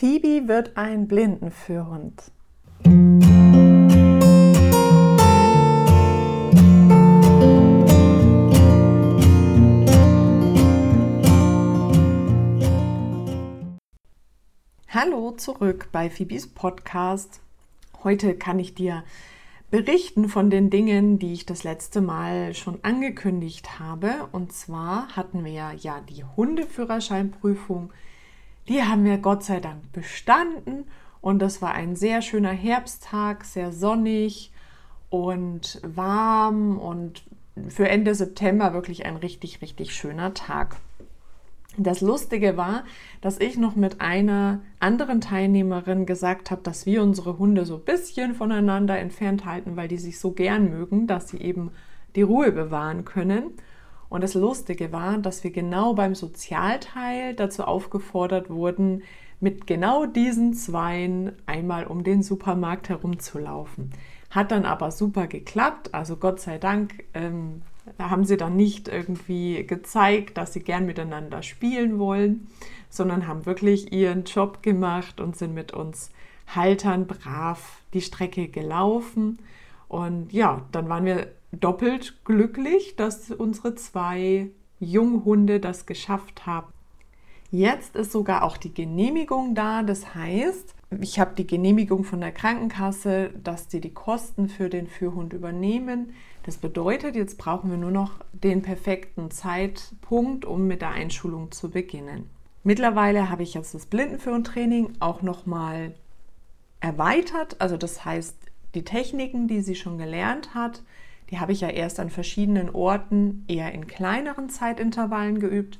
Phoebe wird ein Blindenführhund. Hallo zurück bei Phoebes Podcast. Heute kann ich dir berichten von den Dingen, die ich das letzte Mal schon angekündigt habe. Und zwar hatten wir ja die Hundeführerscheinprüfung die haben wir Gott sei Dank bestanden und das war ein sehr schöner Herbsttag, sehr sonnig und warm und für Ende September wirklich ein richtig, richtig schöner Tag. Das Lustige war, dass ich noch mit einer anderen Teilnehmerin gesagt habe, dass wir unsere Hunde so ein bisschen voneinander entfernt halten, weil die sich so gern mögen, dass sie eben die Ruhe bewahren können. Und das Lustige war, dass wir genau beim Sozialteil dazu aufgefordert wurden, mit genau diesen Zweien einmal um den Supermarkt herumzulaufen. Hat dann aber super geklappt. Also Gott sei Dank ähm, haben sie dann nicht irgendwie gezeigt, dass sie gern miteinander spielen wollen, sondern haben wirklich ihren Job gemacht und sind mit uns Haltern brav die Strecke gelaufen. Und ja, dann waren wir doppelt glücklich, dass unsere zwei Junghunde das geschafft haben. Jetzt ist sogar auch die Genehmigung da. Das heißt, ich habe die Genehmigung von der Krankenkasse, dass sie die Kosten für den Führhund übernehmen. Das bedeutet, jetzt brauchen wir nur noch den perfekten Zeitpunkt, um mit der Einschulung zu beginnen. Mittlerweile habe ich jetzt das Blindenführhundtraining auch nochmal erweitert. Also das heißt, die Techniken, die sie schon gelernt hat, die habe ich ja erst an verschiedenen Orten eher in kleineren Zeitintervallen geübt.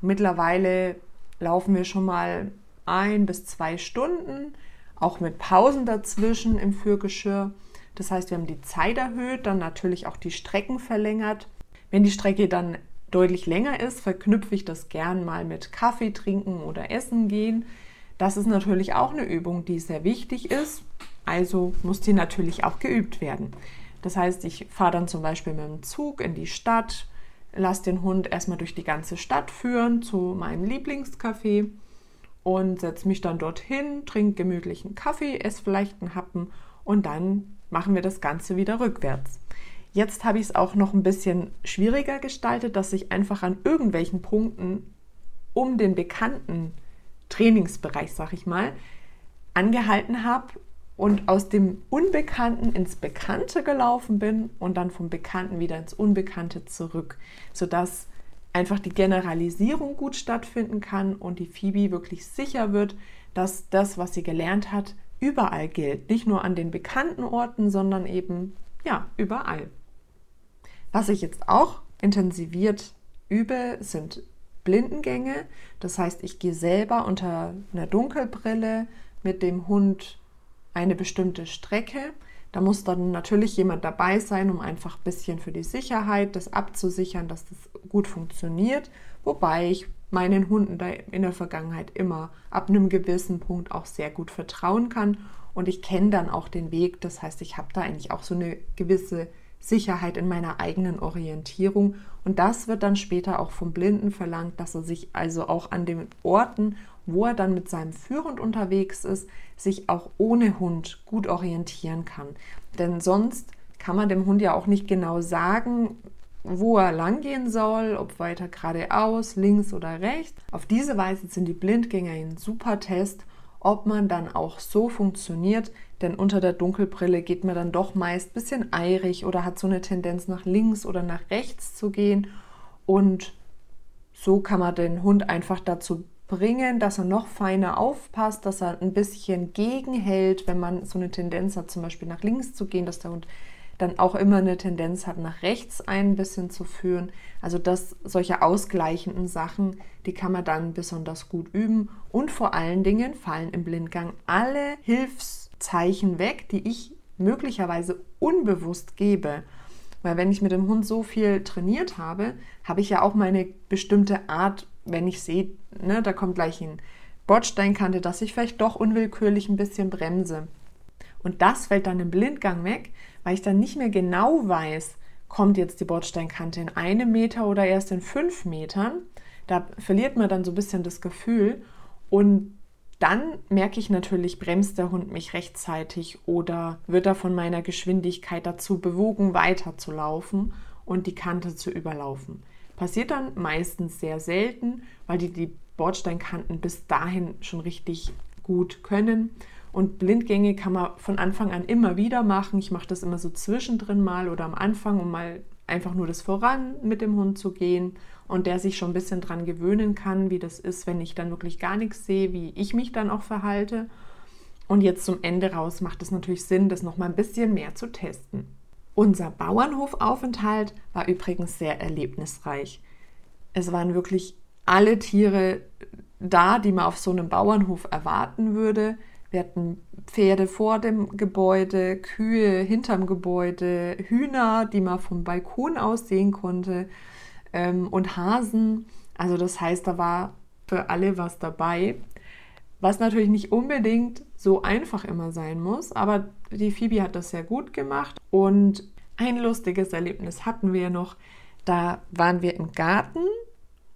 Und mittlerweile laufen wir schon mal ein bis zwei Stunden, auch mit Pausen dazwischen im Führgeschirr. Das heißt, wir haben die Zeit erhöht, dann natürlich auch die Strecken verlängert. Wenn die Strecke dann deutlich länger ist, verknüpfe ich das gern mal mit Kaffee trinken oder Essen gehen. Das ist natürlich auch eine Übung, die sehr wichtig ist. Also muss die natürlich auch geübt werden. Das heißt, ich fahre dann zum Beispiel mit dem Zug in die Stadt, lasse den Hund erstmal durch die ganze Stadt führen zu meinem Lieblingscafé und setze mich dann dorthin, trinke gemütlichen Kaffee, esse vielleicht einen Happen und dann machen wir das Ganze wieder rückwärts. Jetzt habe ich es auch noch ein bisschen schwieriger gestaltet, dass ich einfach an irgendwelchen Punkten um den bekannten Trainingsbereich, sag ich mal, angehalten habe und aus dem Unbekannten ins Bekannte gelaufen bin und dann vom Bekannten wieder ins Unbekannte zurück, sodass einfach die Generalisierung gut stattfinden kann und die Phoebe wirklich sicher wird, dass das, was sie gelernt hat, überall gilt. Nicht nur an den bekannten Orten, sondern eben ja, überall. Was ich jetzt auch intensiviert übe, sind Blindengänge. Das heißt, ich gehe selber unter einer Dunkelbrille mit dem Hund eine bestimmte Strecke. Da muss dann natürlich jemand dabei sein, um einfach ein bisschen für die Sicherheit das abzusichern, dass das gut funktioniert. Wobei ich meinen Hunden da in der Vergangenheit immer ab einem gewissen Punkt auch sehr gut vertrauen kann. Und ich kenne dann auch den Weg. Das heißt, ich habe da eigentlich auch so eine gewisse Sicherheit in meiner eigenen Orientierung. Und das wird dann später auch vom Blinden verlangt, dass er sich also auch an den Orten wo er dann mit seinem Führhund unterwegs ist, sich auch ohne Hund gut orientieren kann. Denn sonst kann man dem Hund ja auch nicht genau sagen, wo er langgehen soll, ob weiter geradeaus, links oder rechts. Auf diese Weise sind die Blindgänger ein super Test, ob man dann auch so funktioniert, denn unter der Dunkelbrille geht man dann doch meist ein bisschen eirig oder hat so eine Tendenz nach links oder nach rechts zu gehen und so kann man den Hund einfach dazu bringen, dass er noch feiner aufpasst, dass er ein bisschen gegenhält, wenn man so eine Tendenz hat, zum Beispiel nach links zu gehen, dass der Hund dann auch immer eine Tendenz hat, nach rechts ein bisschen zu führen. Also dass solche ausgleichenden Sachen, die kann man dann besonders gut üben. Und vor allen Dingen fallen im Blindgang alle Hilfszeichen weg, die ich möglicherweise unbewusst gebe. Weil wenn ich mit dem Hund so viel trainiert habe, habe ich ja auch meine bestimmte Art wenn ich sehe, ne, da kommt gleich ein Bordsteinkante, dass ich vielleicht doch unwillkürlich ein bisschen bremse. Und das fällt dann im Blindgang weg, weil ich dann nicht mehr genau weiß, kommt jetzt die Bordsteinkante in einem Meter oder erst in fünf Metern. Da verliert man dann so ein bisschen das Gefühl. Und dann merke ich natürlich, bremst der Hund mich rechtzeitig oder wird er von meiner Geschwindigkeit dazu bewogen, weiterzulaufen und die Kante zu überlaufen. Passiert dann meistens sehr selten, weil die die Bordsteinkanten bis dahin schon richtig gut können. Und Blindgänge kann man von Anfang an immer wieder machen. Ich mache das immer so zwischendrin mal oder am Anfang, um mal einfach nur das Voran mit dem Hund zu gehen und der sich schon ein bisschen dran gewöhnen kann, wie das ist, wenn ich dann wirklich gar nichts sehe, wie ich mich dann auch verhalte. Und jetzt zum Ende raus macht es natürlich Sinn, das noch mal ein bisschen mehr zu testen. Unser Bauernhofaufenthalt war übrigens sehr erlebnisreich. Es waren wirklich alle Tiere da, die man auf so einem Bauernhof erwarten würde. Wir hatten Pferde vor dem Gebäude, Kühe hinterm Gebäude, Hühner, die man vom Balkon aus sehen konnte ähm, und Hasen. Also das heißt, da war für alle was dabei. Was natürlich nicht unbedingt so einfach immer sein muss, aber die Phoebe hat das sehr gut gemacht. Und ein lustiges Erlebnis hatten wir noch. Da waren wir im Garten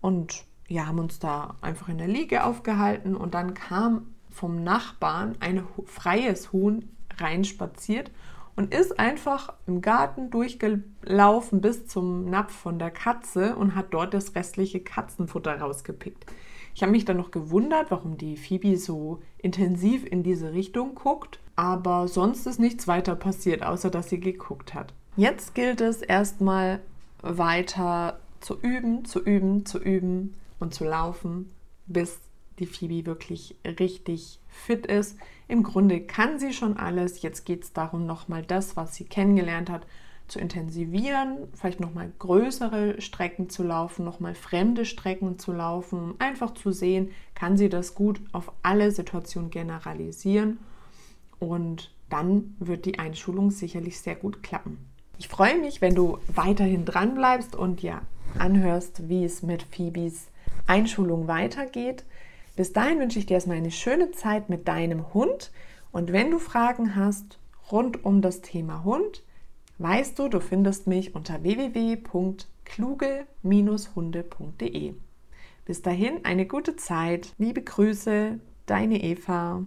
und ja, haben uns da einfach in der Liege aufgehalten und dann kam vom Nachbarn ein freies Huhn reinspaziert und ist einfach im Garten durchgelaufen bis zum Napf von der Katze und hat dort das restliche Katzenfutter rausgepickt. Ich habe mich dann noch gewundert, warum die Phoebe so intensiv in diese Richtung guckt, aber sonst ist nichts weiter passiert, außer dass sie geguckt hat. Jetzt gilt es erstmal weiter zu üben, zu üben, zu üben und zu laufen, bis die Phoebe wirklich richtig fit ist. Im Grunde kann sie schon alles. Jetzt geht es darum, nochmal das, was sie kennengelernt hat, zu intensivieren, vielleicht nochmal größere Strecken zu laufen, nochmal fremde Strecken zu laufen, einfach zu sehen, kann sie das gut auf alle Situationen generalisieren und dann wird die Einschulung sicherlich sehr gut klappen. Ich freue mich, wenn du weiterhin dran bleibst und ja anhörst, wie es mit Phoebes Einschulung weitergeht. Bis dahin wünsche ich dir erstmal eine schöne Zeit mit deinem Hund. Und wenn du Fragen hast rund um das Thema Hund, weißt du, du findest mich unter www.kluge-hunde.de. Bis dahin eine gute Zeit. Liebe Grüße, deine Eva.